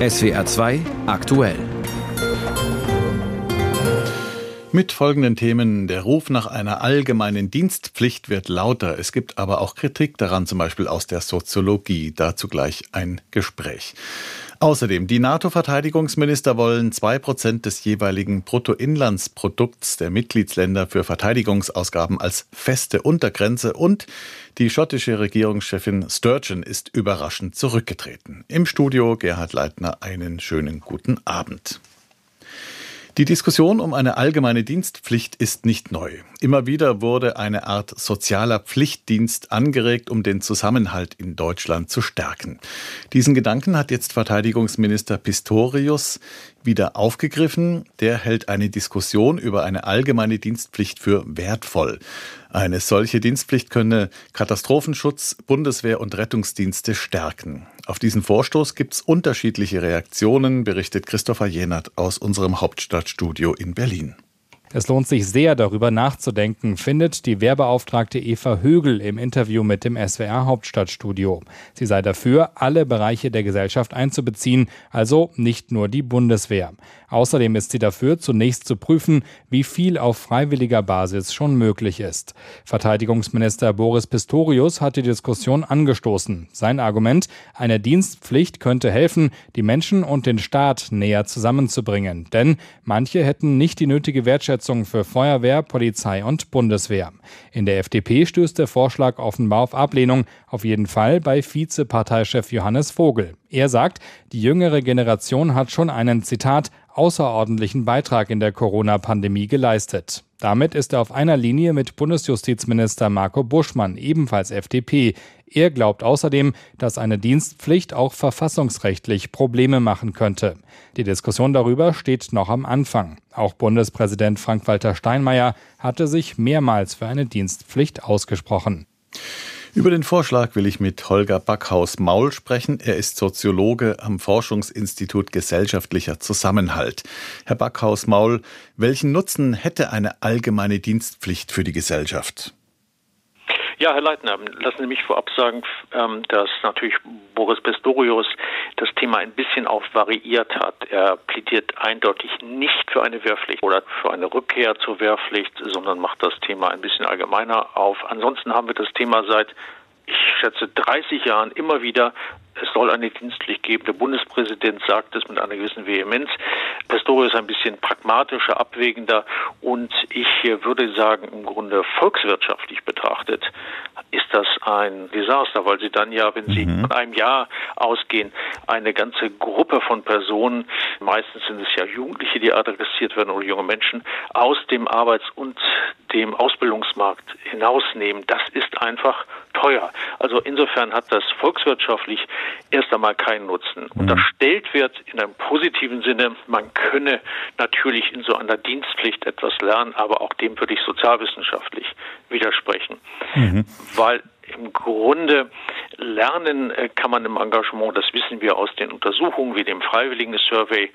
SWR 2 aktuell. Mit folgenden Themen. Der Ruf nach einer allgemeinen Dienstpflicht wird lauter. Es gibt aber auch Kritik daran, zum Beispiel aus der Soziologie. Dazu gleich ein Gespräch. Außerdem, die NATO-Verteidigungsminister wollen zwei Prozent des jeweiligen Bruttoinlandsprodukts der Mitgliedsländer für Verteidigungsausgaben als feste Untergrenze und die schottische Regierungschefin Sturgeon ist überraschend zurückgetreten. Im Studio Gerhard Leitner einen schönen guten Abend. Die Diskussion um eine allgemeine Dienstpflicht ist nicht neu. Immer wieder wurde eine Art sozialer Pflichtdienst angeregt, um den Zusammenhalt in Deutschland zu stärken. Diesen Gedanken hat jetzt Verteidigungsminister Pistorius wieder aufgegriffen. Der hält eine Diskussion über eine allgemeine Dienstpflicht für wertvoll. Eine solche Dienstpflicht könne Katastrophenschutz, Bundeswehr und Rettungsdienste stärken. Auf diesen Vorstoß gibt es unterschiedliche Reaktionen, berichtet Christopher Jenert aus unserem Hauptstadtstudio in Berlin. Es lohnt sich sehr, darüber nachzudenken, findet die Wehrbeauftragte Eva Högel im Interview mit dem SWR Hauptstadtstudio. Sie sei dafür, alle Bereiche der Gesellschaft einzubeziehen, also nicht nur die Bundeswehr. Außerdem ist sie dafür, zunächst zu prüfen, wie viel auf freiwilliger Basis schon möglich ist. Verteidigungsminister Boris Pistorius hat die Diskussion angestoßen. Sein Argument, eine Dienstpflicht könnte helfen, die Menschen und den Staat näher zusammenzubringen. Denn manche hätten nicht die nötige Wertschätzung für Feuerwehr, Polizei und Bundeswehr. In der FDP stößt der Vorschlag offenbar auf Ablehnung, auf jeden Fall bei Vizeparteichef Johannes Vogel. Er sagt, die jüngere Generation hat schon einen Zitat außerordentlichen Beitrag in der Corona-Pandemie geleistet. Damit ist er auf einer Linie mit Bundesjustizminister Marco Buschmann, ebenfalls FDP. Er glaubt außerdem, dass eine Dienstpflicht auch verfassungsrechtlich Probleme machen könnte. Die Diskussion darüber steht noch am Anfang. Auch Bundespräsident Frank-Walter Steinmeier hatte sich mehrmals für eine Dienstpflicht ausgesprochen. Über den Vorschlag will ich mit Holger Backhaus-Maul sprechen. Er ist Soziologe am Forschungsinstitut Gesellschaftlicher Zusammenhalt. Herr Backhaus-Maul, welchen Nutzen hätte eine allgemeine Dienstpflicht für die Gesellschaft? Ja, Herr Leitner, lassen Sie mich vorab sagen, ähm, dass natürlich Boris Pistorius das Thema ein bisschen auch variiert hat. Er plädiert eindeutig nicht für eine Wehrpflicht oder für eine Rückkehr zur Wehrpflicht, sondern macht das Thema ein bisschen allgemeiner auf. Ansonsten haben wir das Thema seit ich schätze 30 Jahren immer wieder es soll eine Dienstpflicht geben. Der Bundespräsident sagt es mit einer gewissen Vehemenz. Pistorius ist ein bisschen pragmatischer, abwägender und ich würde sagen, im Grunde volkswirtschaftlich betrachtet ist das ein Desaster, weil Sie dann ja, wenn Sie mhm. von einem Jahr ausgehen, eine ganze Gruppe von Personen, meistens sind es ja Jugendliche, die adressiert werden oder junge Menschen, aus dem Arbeits- und dem Ausbildungsmarkt hinausnehmen. Das ist einfach teuer. Also insofern hat das volkswirtschaftlich erst einmal keinen Nutzen. Mhm. Unterstellt wird in einem positiven Sinne, man könne natürlich in so einer Dienstpflicht etwas lernen, aber auch dem würde ich sozialwissenschaftlich widersprechen. Mhm. Weil im Grunde lernen äh, kann man im Engagement, das wissen wir aus den Untersuchungen wie dem Freiwilligen Survey,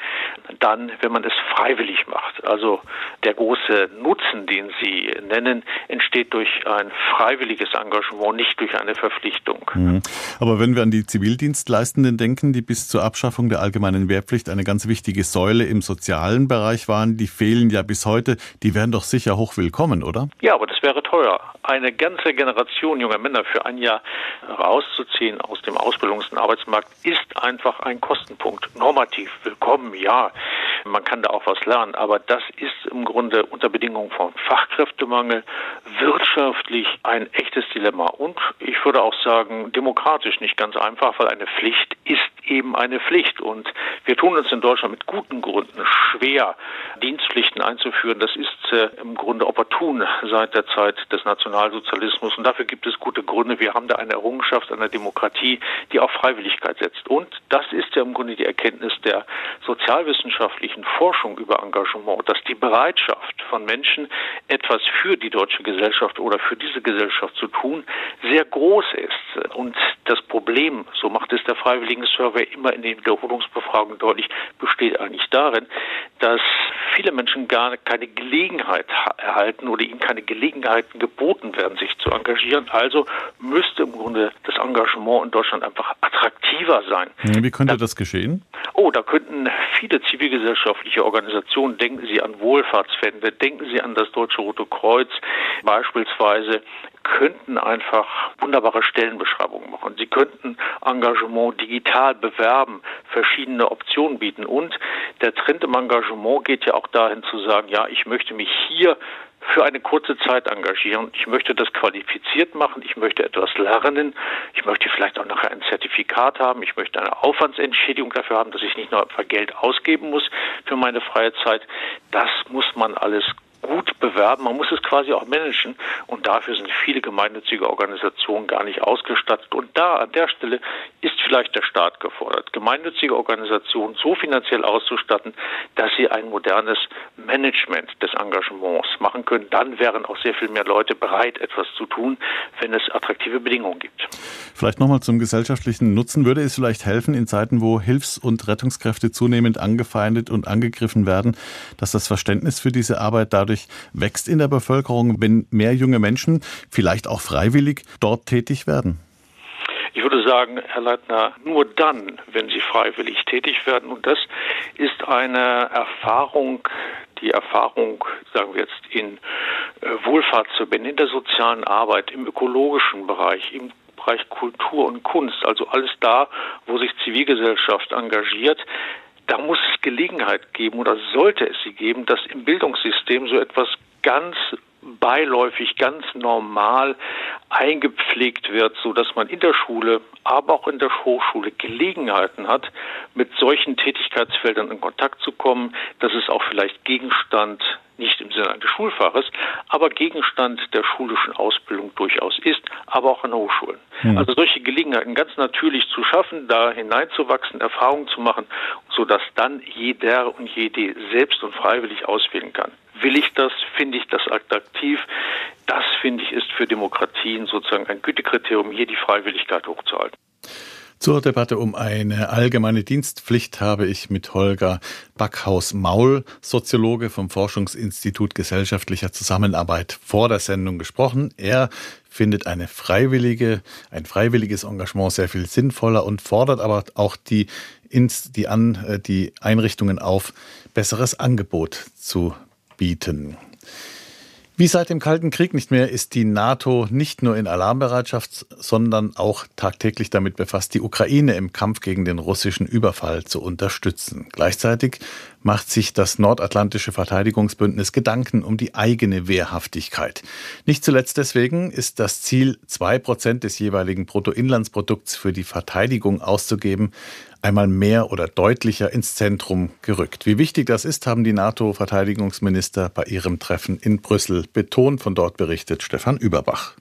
dann, wenn man es freiwillig macht. Also der große Nutzen, den Sie nennen, entsteht durch ein freiwilliges Engagement, nicht durch eine Verpflichtung. Mhm. Aber wenn wir an die Zivildienstleistenden denken, die bis zur Abschaffung der allgemeinen Wehrpflicht eine ganz wichtige Säule im sozialen Bereich waren, die fehlen ja bis heute, die wären doch sicher hoch willkommen, oder? Ja, aber das wäre teuer. Eine ganze Generation junger Männer für ein Jahr rauszuziehen aus dem Ausbildungs- und Arbeitsmarkt ist einfach ein Kostenpunkt. Normativ willkommen, ja. Man kann da auch was lernen, aber das ist im Grunde unter Bedingungen von Fachkräftemangel wirtschaftlich ein echtes Dilemma und ich würde auch sagen demokratisch nicht ganz einfach, weil eine Pflicht ist eben eine Pflicht und wir tun uns in Deutschland mit guten Gründen schwer, Dienstpflichten einzuführen. Das ist äh, im Grunde opportun seit der Zeit des Nationalsozialismus und dafür gibt es gute Gründe. Wir haben da eine Errungenschaft einer Demokratie, die auf Freiwilligkeit setzt und das ist ja im Grunde die Erkenntnis der sozialwissenschaftlichen wissenschaftlichen Forschung über Engagement, dass die Bereitschaft von Menschen, etwas für die deutsche Gesellschaft oder für diese Gesellschaft zu tun, sehr groß ist. Und das Problem, so macht es der Freiwilligen Survey immer in den Wiederholungsbefragungen deutlich, besteht eigentlich darin, dass viele Menschen gar keine Gelegenheit erhalten oder ihnen keine Gelegenheiten geboten werden, sich zu engagieren. Also müsste im Grunde das Engagement in Deutschland einfach attraktiver sein. Wie könnte das geschehen? oh, da könnten viele zivilgesellschaftliche Organisationen, denken Sie an Wohlfahrtsfände, denken Sie an das Deutsche Rote Kreuz beispielsweise, könnten einfach wunderbare Stellenbeschreibungen machen. Sie könnten Engagement digital bewerben, verschiedene Optionen bieten. Und der Trend im Engagement geht ja auch dahin zu sagen, ja, ich möchte mich hier für eine kurze Zeit engagieren. Ich möchte das qualifiziert machen. Ich möchte etwas lernen. Ich möchte vielleicht auch nachher ein Zertifikat haben. Ich möchte eine Aufwandsentschädigung dafür haben, dass ich nicht nur Geld ausgeben muss für meine freie Zeit. Das muss man alles gut bewerben. Man muss es quasi auch managen. Und dafür sind viele gemeinnützige Organisationen gar nicht ausgestattet. Und da an der Stelle ist vielleicht der Staat gefordert, gemeinnützige Organisationen so finanziell auszustatten, dass sie ein modernes Management des Engagements machen können. Dann wären auch sehr viel mehr Leute bereit, etwas zu tun, wenn es attraktive Bedingungen gibt. Vielleicht nochmal zum gesellschaftlichen Nutzen. Würde es vielleicht helfen, in Zeiten, wo Hilfs- und Rettungskräfte zunehmend angefeindet und angegriffen werden, dass das Verständnis für diese Arbeit dadurch dadurch wächst in der Bevölkerung, wenn mehr junge Menschen vielleicht auch freiwillig dort tätig werden? Ich würde sagen, Herr Leitner, nur dann, wenn sie freiwillig tätig werden. Und das ist eine Erfahrung, die Erfahrung, sagen wir jetzt, in äh, Wohlfahrtsverbänden, in der sozialen Arbeit, im ökologischen Bereich, im Bereich Kultur und Kunst, also alles da, wo sich Zivilgesellschaft engagiert, da muss es Gelegenheit geben oder sollte es sie geben, dass im Bildungssystem so etwas ganz beiläufig, ganz normal eingepflegt wird, so dass man in der Schule, aber auch in der Hochschule Gelegenheiten hat, mit solchen Tätigkeitsfeldern in Kontakt zu kommen, dass es auch vielleicht Gegenstand nicht im Sinne eines Schulfaches, aber Gegenstand der schulischen Ausbildung durchaus ist, aber auch an Hochschulen. Mhm. Also solche Gelegenheiten ganz natürlich zu schaffen, da hineinzuwachsen, Erfahrungen zu machen, sodass dann jeder und jede selbst und freiwillig auswählen kann. Will ich das? Finde ich das attraktiv? Das, finde ich, ist für Demokratien sozusagen ein Gütekriterium, hier die Freiwilligkeit hochzuhalten. Zur Debatte um eine allgemeine Dienstpflicht habe ich mit Holger Backhaus-Maul, Soziologe vom Forschungsinstitut Gesellschaftlicher Zusammenarbeit, vor der Sendung gesprochen. Er findet eine freiwillige, ein freiwilliges Engagement sehr viel sinnvoller und fordert aber auch die, die, an, äh, die Einrichtungen auf, besseres Angebot zu bieten. Wie seit dem Kalten Krieg nicht mehr ist die NATO nicht nur in Alarmbereitschaft, sondern auch tagtäglich damit befasst, die Ukraine im Kampf gegen den russischen Überfall zu unterstützen. Gleichzeitig macht sich das nordatlantische Verteidigungsbündnis Gedanken um die eigene Wehrhaftigkeit. Nicht zuletzt deswegen ist das Ziel, zwei Prozent des jeweiligen Bruttoinlandsprodukts für die Verteidigung auszugeben, einmal mehr oder deutlicher ins Zentrum gerückt. Wie wichtig das ist, haben die NATO-Verteidigungsminister bei ihrem Treffen in Brüssel betont. Von dort berichtet Stefan Überbach.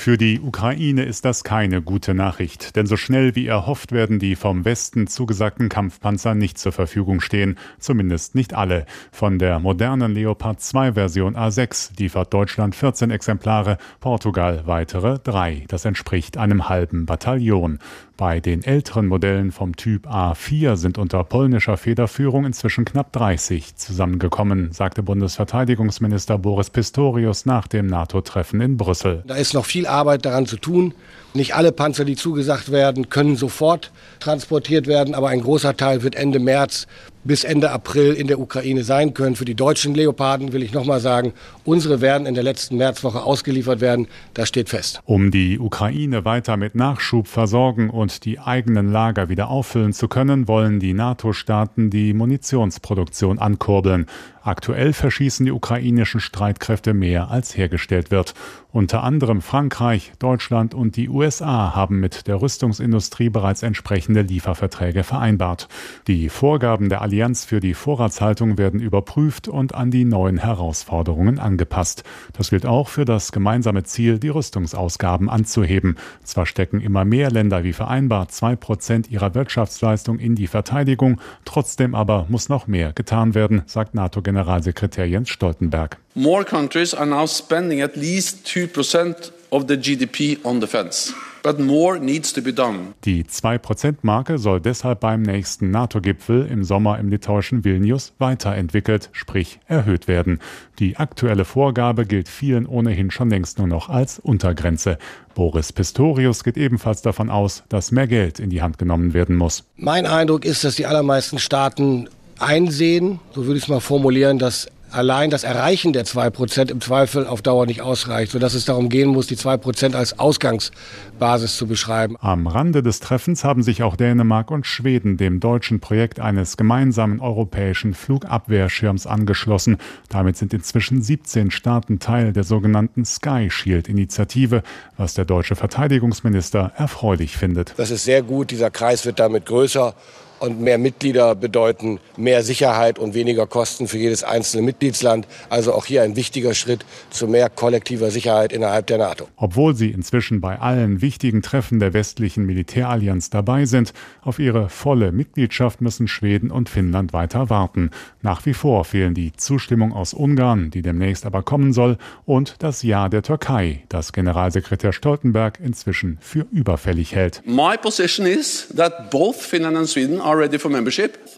Für die Ukraine ist das keine gute Nachricht, denn so schnell wie erhofft werden die vom Westen zugesagten Kampfpanzer nicht zur Verfügung stehen, zumindest nicht alle. Von der modernen Leopard 2 Version A6 liefert Deutschland 14 Exemplare, Portugal weitere drei. Das entspricht einem halben Bataillon. Bei den älteren Modellen vom Typ A4 sind unter polnischer Federführung inzwischen knapp 30 zusammengekommen, sagte Bundesverteidigungsminister Boris Pistorius nach dem NATO-Treffen in Brüssel. Da ist noch viel Arbeit daran zu tun. Nicht alle Panzer, die zugesagt werden, können sofort transportiert werden, aber ein großer Teil wird Ende März bis Ende April in der Ukraine sein können. Für die deutschen Leoparden will ich nochmal sagen, unsere werden in der letzten Märzwoche ausgeliefert werden. Das steht fest. Um die Ukraine weiter mit Nachschub versorgen und die eigenen Lager wieder auffüllen zu können, wollen die NATO-Staaten die Munitionsproduktion ankurbeln. Aktuell verschießen die ukrainischen Streitkräfte mehr als hergestellt wird. Unter anderem Frankreich, Deutschland und die USA haben mit der Rüstungsindustrie bereits entsprechende Lieferverträge vereinbart. Die Vorgaben der Allianz für die Vorratshaltung werden überprüft und an die neuen Herausforderungen angepasst. Das gilt auch für das gemeinsame Ziel, die Rüstungsausgaben anzuheben. Zwar stecken immer mehr Länder wie vereinbart zwei Prozent ihrer Wirtschaftsleistung in die Verteidigung, trotzdem aber muss noch mehr getan werden, sagt NATO-Generalsekretär Jens Stoltenberg. More countries are now spending at least 2% of the GDP on defense. But more needs to be done. Die 2%-Marke soll deshalb beim nächsten NATO-Gipfel im Sommer im litauischen Vilnius weiterentwickelt, sprich erhöht werden. Die aktuelle Vorgabe gilt vielen ohnehin schon längst nur noch als Untergrenze. Boris Pistorius geht ebenfalls davon aus, dass mehr Geld in die Hand genommen werden muss. Mein Eindruck ist, dass die allermeisten Staaten einsehen, so würde ich es mal formulieren, dass allein das Erreichen der 2% im Zweifel auf Dauer nicht ausreicht, sodass es darum gehen muss, die 2% als Ausgangsbasis zu beschreiben. Am Rande des Treffens haben sich auch Dänemark und Schweden dem deutschen Projekt eines gemeinsamen europäischen Flugabwehrschirms angeschlossen. Damit sind inzwischen 17 Staaten Teil der sogenannten Sky Shield Initiative, was der deutsche Verteidigungsminister erfreulich findet. Das ist sehr gut, dieser Kreis wird damit größer und mehr Mitglieder bedeuten mehr Sicherheit und weniger Kosten für jedes einzelne Mitgliedsland. Also auch hier ein wichtiger Schritt zu mehr kollektiver Sicherheit innerhalb der NATO. Obwohl sie inzwischen bei allen wichtigen Treffen der westlichen Militärallianz dabei sind, auf ihre volle Mitgliedschaft müssen Schweden und Finnland weiter warten. Nach wie vor fehlen die Zustimmung aus Ungarn, die demnächst aber kommen soll, und das Ja der Türkei, das Generalsekretär Stoltenberg inzwischen für überfällig hält. My position is that both Finland and Sweden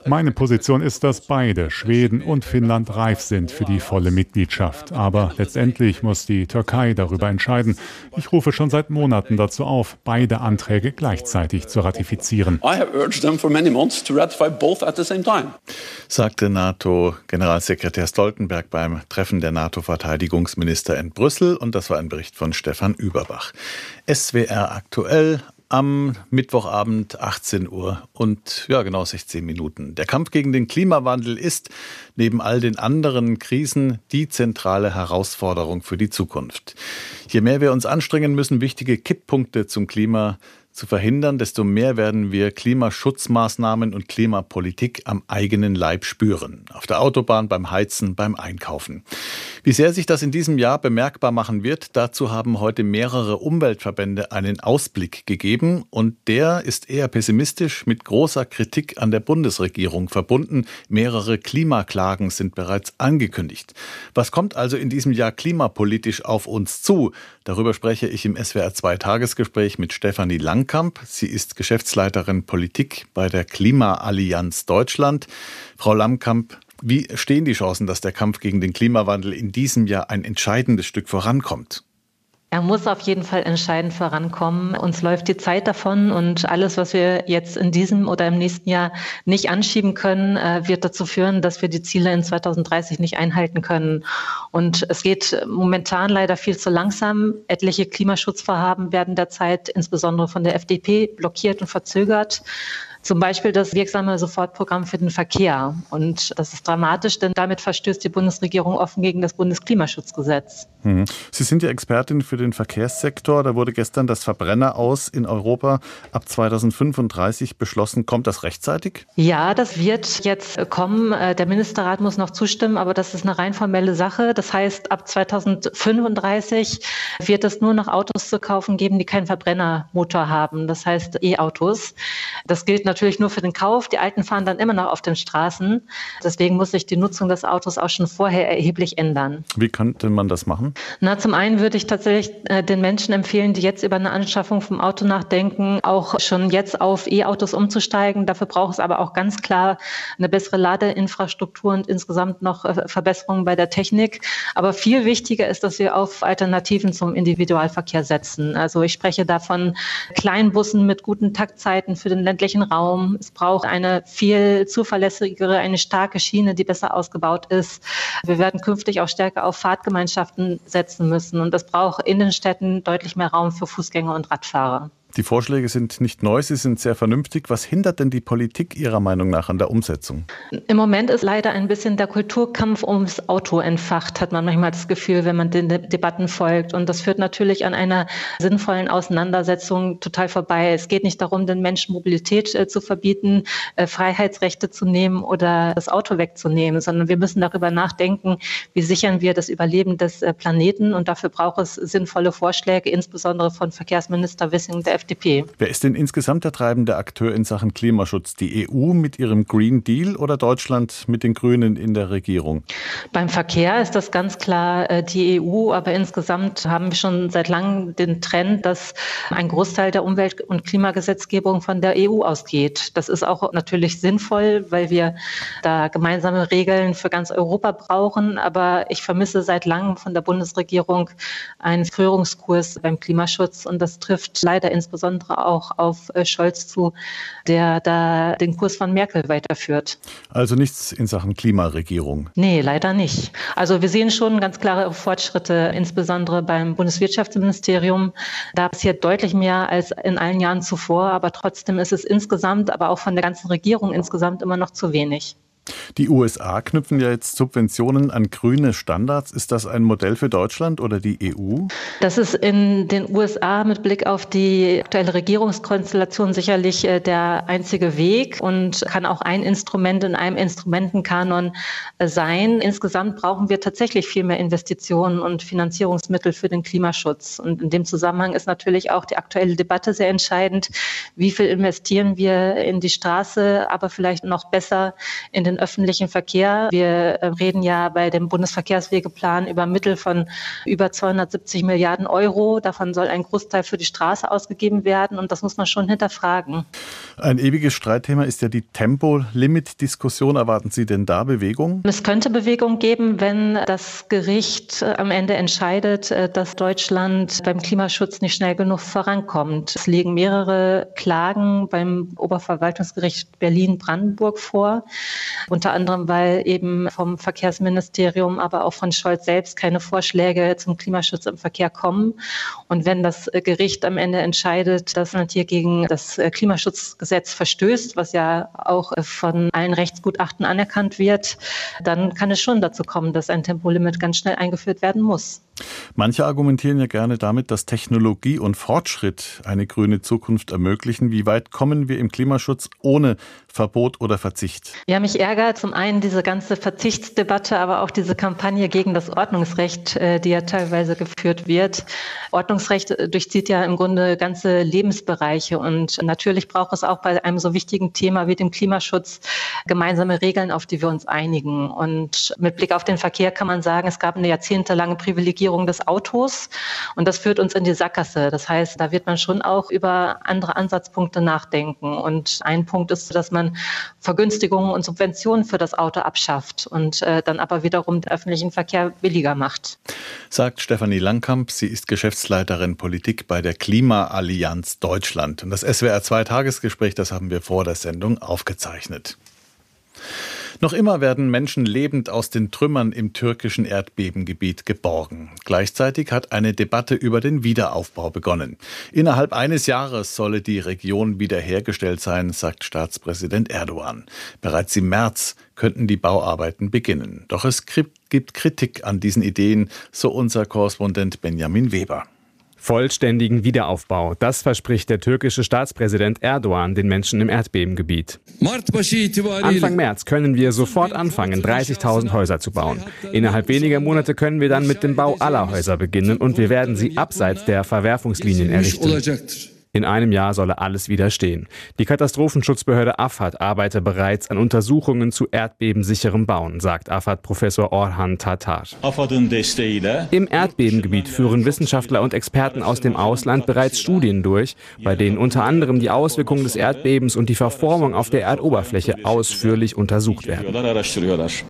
meine Position ist, dass beide, Schweden und Finnland, reif sind für die volle Mitgliedschaft. Aber letztendlich muss die Türkei darüber entscheiden. Ich rufe schon seit Monaten dazu auf, beide Anträge gleichzeitig zu ratifizieren. Sagte NATO-Generalsekretär Stoltenberg beim Treffen der NATO-Verteidigungsminister in Brüssel. Und das war ein Bericht von Stefan Überbach. SWR aktuell am Mittwochabend 18 Uhr und ja genau 16 Minuten. Der Kampf gegen den Klimawandel ist neben all den anderen Krisen die zentrale Herausforderung für die Zukunft. Je mehr wir uns anstrengen müssen, wichtige Kipppunkte zum Klima zu verhindern, desto mehr werden wir Klimaschutzmaßnahmen und Klimapolitik am eigenen Leib spüren. Auf der Autobahn, beim Heizen, beim Einkaufen. Wie sehr sich das in diesem Jahr bemerkbar machen wird, dazu haben heute mehrere Umweltverbände einen Ausblick gegeben und der ist eher pessimistisch mit großer Kritik an der Bundesregierung verbunden. Mehrere Klimaklagen sind bereits angekündigt. Was kommt also in diesem Jahr klimapolitisch auf uns zu? Darüber spreche ich im SWR 2 Tagesgespräch mit Stefanie Langkamp. Sie ist Geschäftsleiterin Politik bei der Klimaallianz Deutschland. Frau Langkamp, wie stehen die Chancen, dass der Kampf gegen den Klimawandel in diesem Jahr ein entscheidendes Stück vorankommt? Er muss auf jeden Fall entscheidend vorankommen. Uns läuft die Zeit davon und alles, was wir jetzt in diesem oder im nächsten Jahr nicht anschieben können, äh, wird dazu führen, dass wir die Ziele in 2030 nicht einhalten können. Und es geht momentan leider viel zu langsam. Etliche Klimaschutzvorhaben werden derzeit insbesondere von der FDP blockiert und verzögert. Zum Beispiel das wirksame Sofortprogramm für den Verkehr. Und das ist dramatisch, denn damit verstößt die Bundesregierung offen gegen das Bundesklimaschutzgesetz. Mhm. Sie sind ja Expertin für den Verkehrssektor. Da wurde gestern das Verbrenner aus in Europa ab 2035 beschlossen. Kommt das rechtzeitig? Ja, das wird jetzt kommen. Äh, der Ministerrat muss noch zustimmen, aber das ist eine rein formelle Sache. Das heißt, ab 2035 wird es nur noch Autos zu kaufen geben, die keinen Verbrennermotor haben. Das heißt E-Autos. Das gilt natürlich nur für den Kauf. Die Alten fahren dann immer noch auf den Straßen. Deswegen muss sich die Nutzung des Autos auch schon vorher erheblich ändern. Wie könnte man das machen? Na, zum einen würde ich tatsächlich äh, den Menschen empfehlen, die jetzt über eine Anschaffung vom Auto nachdenken, auch schon jetzt auf E-Autos umzusteigen. Dafür braucht es aber auch ganz klar eine bessere Ladeinfrastruktur und insgesamt noch äh, Verbesserungen bei der Technik. Aber viel wichtiger ist, dass wir auf Alternativen zum Individualverkehr setzen. Also ich spreche davon Kleinbussen mit guten Taktzeiten für den ländlichen Raum Raum. Es braucht eine viel zuverlässigere, eine starke Schiene, die besser ausgebaut ist. Wir werden künftig auch stärker auf Fahrtgemeinschaften setzen müssen. Und es braucht in den Städten deutlich mehr Raum für Fußgänger und Radfahrer. Die Vorschläge sind nicht neu, sie sind sehr vernünftig. Was hindert denn die Politik Ihrer Meinung nach an der Umsetzung? Im Moment ist leider ein bisschen der Kulturkampf ums Auto entfacht, hat man manchmal das Gefühl, wenn man den Debatten folgt. Und das führt natürlich an einer sinnvollen Auseinandersetzung total vorbei. Es geht nicht darum, den Menschen Mobilität äh, zu verbieten, äh, Freiheitsrechte zu nehmen oder das Auto wegzunehmen, sondern wir müssen darüber nachdenken, wie sichern wir das Überleben des äh, Planeten. Und dafür braucht es sinnvolle Vorschläge, insbesondere von Verkehrsminister Wissing der FDP. Wer ist denn insgesamt der treibende Akteur in Sachen Klimaschutz? Die EU mit ihrem Green Deal oder Deutschland mit den Grünen in der Regierung? Beim Verkehr ist das ganz klar äh, die EU, aber insgesamt haben wir schon seit langem den Trend, dass ein Großteil der Umwelt- und Klimagesetzgebung von der EU ausgeht. Das ist auch natürlich sinnvoll, weil wir da gemeinsame Regeln für ganz Europa brauchen. Aber ich vermisse seit langem von der Bundesregierung einen Führungskurs beim Klimaschutz. Und das trifft leider insbesondere auch auf äh, Scholz zu, der da den Kurs von Merkel weiterführt. Also nichts in Sachen Klimaregierung? Nee, leider nicht. Also wir sehen schon ganz klare Fortschritte, insbesondere beim Bundeswirtschaftsministerium. Da passiert deutlich mehr als in allen Jahren zuvor. Aber trotzdem ist es insgesamt, aber auch von der ganzen Regierung insgesamt immer noch zu wenig. Die USA knüpfen ja jetzt Subventionen an grüne Standards. Ist das ein Modell für Deutschland oder die EU? Das ist in den USA mit Blick auf die aktuelle Regierungskonstellation sicherlich äh, der einzige Weg und kann auch ein Instrument in einem Instrumentenkanon äh, sein. Insgesamt brauchen wir tatsächlich viel mehr Investitionen und Finanzierungsmittel für den Klimaschutz. Und in dem Zusammenhang ist natürlich auch die aktuelle Debatte sehr entscheidend. Wie viel investieren wir in die Straße, aber vielleicht noch besser in den öffentlichen Verkehr. Wir äh, reden ja bei dem Bundesverkehrswegeplan über Mittel von über 270 Milliarden Euro. Davon soll ein Großteil für die Straße ausgegeben werden und das muss man schon hinterfragen. Ein ewiges Streitthema ist ja die Tempolimit-Diskussion. Erwarten Sie denn da Bewegung? Es könnte Bewegung geben, wenn das Gericht äh, am Ende entscheidet, äh, dass Deutschland beim Klimaschutz nicht schnell genug vorankommt. Es liegen mehrere Klagen beim Oberverwaltungsgericht Berlin-Brandenburg vor. Unter anderem, weil eben vom Verkehrsministerium, aber auch von Scholz selbst keine Vorschläge zum Klimaschutz im Verkehr kommen. Und wenn das Gericht am Ende entscheidet, dass man hier gegen das Klimaschutzgesetz verstößt, was ja auch von allen Rechtsgutachten anerkannt wird, dann kann es schon dazu kommen, dass ein Tempolimit ganz schnell eingeführt werden muss. Manche argumentieren ja gerne damit, dass Technologie und Fortschritt eine grüne Zukunft ermöglichen. Wie weit kommen wir im Klimaschutz ohne Verbot oder Verzicht? Ja, mich ärgert zum einen diese ganze Verzichtsdebatte, aber auch diese Kampagne gegen das Ordnungsrecht, äh, die ja teilweise geführt wird. Ordnungsrecht äh, durchzieht ja im Grunde ganze Lebensbereiche und natürlich braucht es auch bei einem so wichtigen Thema wie dem Klimaschutz gemeinsame Regeln, auf die wir uns einigen. Und mit Blick auf den Verkehr kann man sagen, es gab eine jahrzehntelange Privilegierung des Autos und das führt uns in die Sackgasse. Das heißt, da wird man schon auch über andere Ansatzpunkte nachdenken. Und ein Punkt ist, dass man Vergünstigungen und Subventionen für das Auto abschafft und äh, dann aber wiederum den öffentlichen Verkehr billiger macht. Sagt Stefanie Langkamp. Sie ist Geschäftsleiterin Politik bei der Klimaallianz Deutschland. Und das SWR 2 Tagesgespräch, das haben wir vor der Sendung aufgezeichnet. Noch immer werden Menschen lebend aus den Trümmern im türkischen Erdbebengebiet geborgen. Gleichzeitig hat eine Debatte über den Wiederaufbau begonnen. Innerhalb eines Jahres solle die Region wiederhergestellt sein, sagt Staatspräsident Erdogan. Bereits im März könnten die Bauarbeiten beginnen. Doch es gibt Kritik an diesen Ideen, so unser Korrespondent Benjamin Weber. Vollständigen Wiederaufbau, das verspricht der türkische Staatspräsident Erdogan den Menschen im Erdbebengebiet. Anfang März können wir sofort anfangen, 30.000 Häuser zu bauen. Innerhalb weniger Monate können wir dann mit dem Bau aller Häuser beginnen und wir werden sie abseits der Verwerfungslinien errichten. In einem Jahr solle alles wieder stehen. Die Katastrophenschutzbehörde AFAD arbeite bereits an Untersuchungen zu erdbebensicherem Bauen, sagt AFAD-Professor Orhan Tatar. Im Erdbebengebiet führen Wissenschaftler und Experten aus dem Ausland bereits Studien durch, bei denen unter anderem die Auswirkungen des Erdbebens und die Verformung auf der Erdoberfläche ausführlich untersucht werden.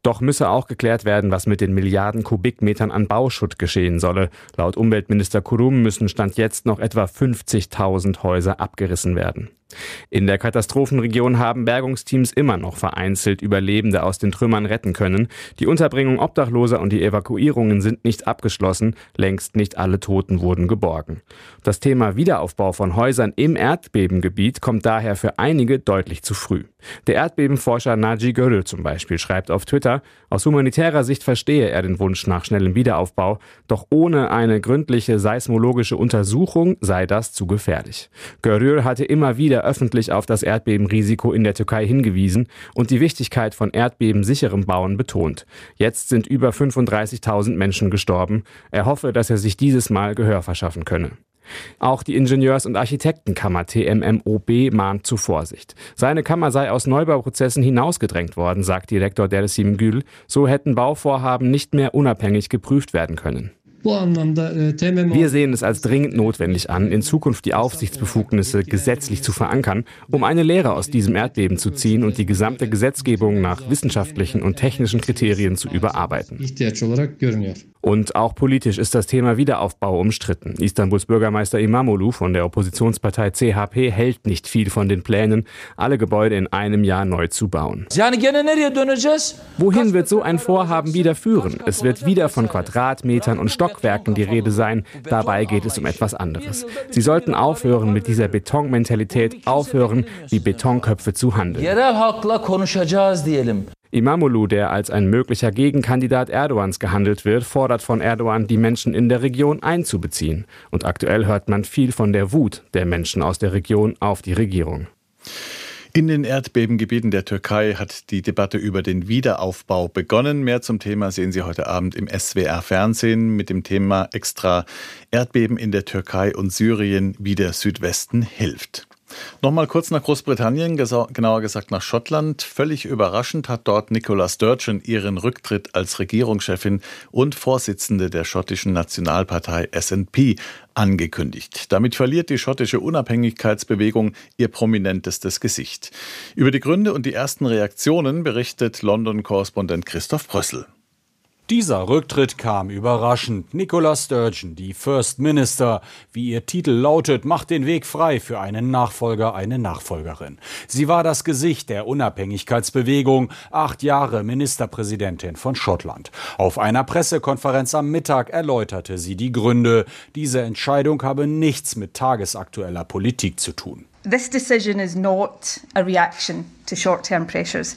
Doch müsse auch geklärt werden, was mit den Milliarden Kubikmetern an Bauschutt geschehen solle. Laut Umweltminister Kurum müssen Stand jetzt noch etwa 50.000 1000 Häuser abgerissen werden. In der Katastrophenregion haben Bergungsteams immer noch vereinzelt Überlebende aus den Trümmern retten können. Die Unterbringung Obdachloser und die Evakuierungen sind nicht abgeschlossen, längst nicht alle Toten wurden geborgen. Das Thema Wiederaufbau von Häusern im Erdbebengebiet kommt daher für einige deutlich zu früh. Der Erdbebenforscher Naji Görül zum Beispiel schreibt auf Twitter, aus humanitärer Sicht verstehe er den Wunsch nach schnellem Wiederaufbau, doch ohne eine gründliche seismologische Untersuchung sei das zu gefährlich. Görül hatte immer wieder öffentlich auf das Erdbebenrisiko in der Türkei hingewiesen und die Wichtigkeit von erdbebensicherem Bauen betont. Jetzt sind über 35.000 Menschen gestorben. Er hoffe, dass er sich dieses Mal Gehör verschaffen könne. Auch die Ingenieurs- und Architektenkammer TMMOB mahnt zu Vorsicht. Seine Kammer sei aus Neubauprozessen hinausgedrängt worden, sagt Direktor Dersim Gül. So hätten Bauvorhaben nicht mehr unabhängig geprüft werden können. E, Wir sehen es als dringend notwendig an, in Zukunft die Aufsichtsbefugnisse gesetzlich zu verankern, um eine Lehre aus diesem Erdbeben zu ziehen und die gesamte Gesetzgebung nach wissenschaftlichen und technischen Kriterien zu überarbeiten. Und auch politisch ist das Thema Wiederaufbau umstritten. Istanbuls Bürgermeister Imamoglu von der Oppositionspartei CHP hält nicht viel von den Plänen, alle Gebäude in einem Jahr neu zu bauen. Wohin wird so ein Vorhaben wieder führen? Es wird wieder von Quadratmetern und Stockwerken die Rede sein. Dabei geht es um etwas anderes. Sie sollten aufhören mit dieser Betonmentalität, aufhören, wie Betonköpfe zu handeln. Imamoglu, der als ein möglicher Gegenkandidat Erdogans gehandelt wird, fordert von Erdogan, die Menschen in der Region einzubeziehen. Und aktuell hört man viel von der Wut der Menschen aus der Region auf die Regierung. In den Erdbebengebieten der Türkei hat die Debatte über den Wiederaufbau begonnen. Mehr zum Thema sehen Sie heute Abend im SWR Fernsehen mit dem Thema Extra Erdbeben in der Türkei und Syrien, wie der Südwesten hilft. Nochmal kurz nach Großbritannien, genauer gesagt nach Schottland. Völlig überraschend hat dort Nicola Sturgeon ihren Rücktritt als Regierungschefin und Vorsitzende der schottischen Nationalpartei SNP angekündigt. Damit verliert die schottische Unabhängigkeitsbewegung ihr prominentestes Gesicht. Über die Gründe und die ersten Reaktionen berichtet London-Korrespondent Christoph Brössel. Dieser Rücktritt kam überraschend. Nicola Sturgeon, die First Minister, wie ihr Titel lautet, macht den Weg frei für einen Nachfolger, eine Nachfolgerin. Sie war das Gesicht der Unabhängigkeitsbewegung, acht Jahre Ministerpräsidentin von Schottland. Auf einer Pressekonferenz am Mittag erläuterte sie die Gründe. Diese Entscheidung habe nichts mit tagesaktueller Politik zu tun. This decision is not a reaction to short-term pressures.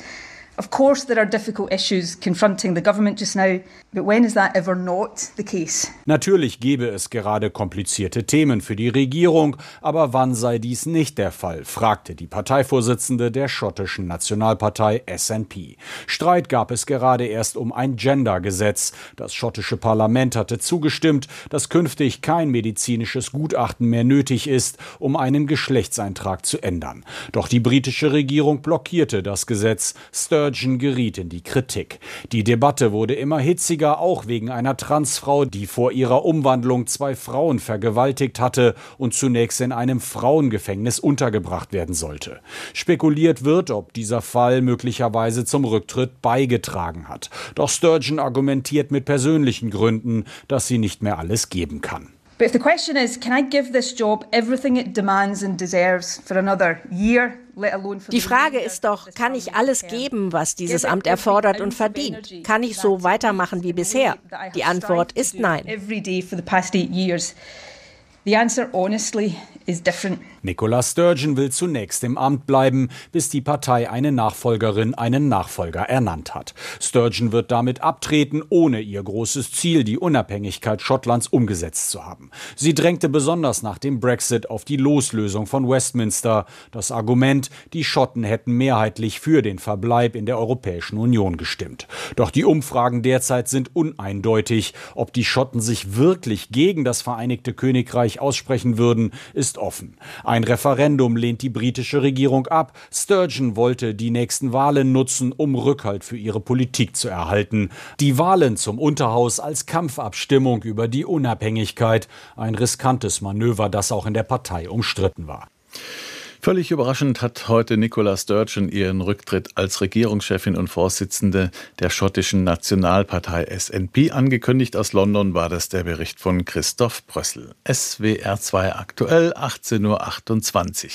Of course, there are difficult issues confronting the government just now, but when is that ever not the case? Natürlich gebe es gerade komplizierte Themen für die Regierung, aber wann sei dies nicht der Fall, fragte die Parteivorsitzende der schottischen Nationalpartei SNP. Streit gab es gerade erst um ein Gender-Gesetz. Das schottische Parlament hatte zugestimmt, dass künftig kein medizinisches Gutachten mehr nötig ist, um einen Geschlechtseintrag zu ändern. Doch die britische Regierung blockierte das Gesetz. Sturgeon Sturgeon geriet in die Kritik. Die Debatte wurde immer hitziger, auch wegen einer Transfrau, die vor ihrer Umwandlung zwei Frauen vergewaltigt hatte und zunächst in einem Frauengefängnis untergebracht werden sollte. Spekuliert wird, ob dieser Fall möglicherweise zum Rücktritt beigetragen hat. Doch Sturgeon argumentiert mit persönlichen Gründen, dass sie nicht mehr alles geben kann. But if the question is, can I give this job everything it demands and deserves for another year, die Frage ist doch, kann ich alles geben, was dieses Amt erfordert und verdient? Kann ich so weitermachen wie bisher? Die Antwort ist nein. The answer honestly is different. Nicola Sturgeon will zunächst im Amt bleiben, bis die Partei eine Nachfolgerin, einen Nachfolger ernannt hat. Sturgeon wird damit abtreten, ohne ihr großes Ziel, die Unabhängigkeit Schottlands, umgesetzt zu haben. Sie drängte besonders nach dem Brexit auf die Loslösung von Westminster. Das Argument, die Schotten hätten mehrheitlich für den Verbleib in der Europäischen Union gestimmt. Doch die Umfragen derzeit sind uneindeutig. Ob die Schotten sich wirklich gegen das Vereinigte Königreich aussprechen würden, ist offen. Ein Referendum lehnt die britische Regierung ab. Sturgeon wollte die nächsten Wahlen nutzen, um Rückhalt für ihre Politik zu erhalten. Die Wahlen zum Unterhaus als Kampfabstimmung über die Unabhängigkeit. Ein riskantes Manöver, das auch in der Partei umstritten war. Völlig überraschend hat heute Nicola Sturgeon ihren Rücktritt als Regierungschefin und Vorsitzende der schottischen Nationalpartei SNP angekündigt. Aus London war das der Bericht von Christoph Brössel. SWR 2 aktuell 18.28 Uhr.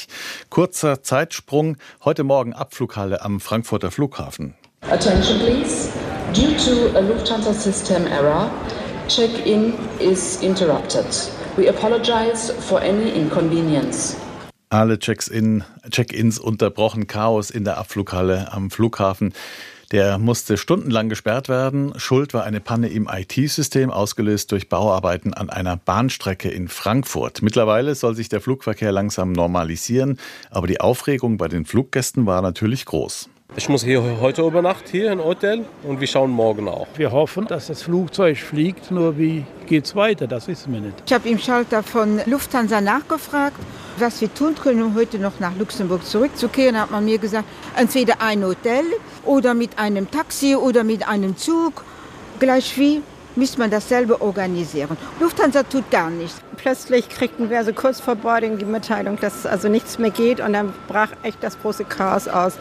Kurzer Zeitsprung. Heute Morgen Abflughalle am Frankfurter Flughafen. Attention please. Due to a Lufthansa system error, check-in is interrupted. We apologize for any inconvenience. Alle Check-in, Check-ins unterbrochen, Chaos in der Abflughalle am Flughafen. Der musste stundenlang gesperrt werden. Schuld war eine Panne im IT-System, ausgelöst durch Bauarbeiten an einer Bahnstrecke in Frankfurt. Mittlerweile soll sich der Flugverkehr langsam normalisieren, aber die Aufregung bei den Fluggästen war natürlich groß. Ich muss hier heute übernachten, hier im Hotel und wir schauen morgen auch. Wir hoffen, dass das Flugzeug fliegt, nur wie geht es weiter, das wissen wir nicht. Ich habe im Schalter von Lufthansa nachgefragt, was wir tun können, um heute noch nach Luxemburg zurückzukehren. Da hat man mir gesagt, entweder ein Hotel oder mit einem Taxi oder mit einem Zug. Gleich wie müsste man dasselbe organisieren. Lufthansa tut gar nichts. Plötzlich kriegten wir also kurz vor Boarding die Mitteilung, dass also nichts mehr geht und dann brach echt das große Chaos aus.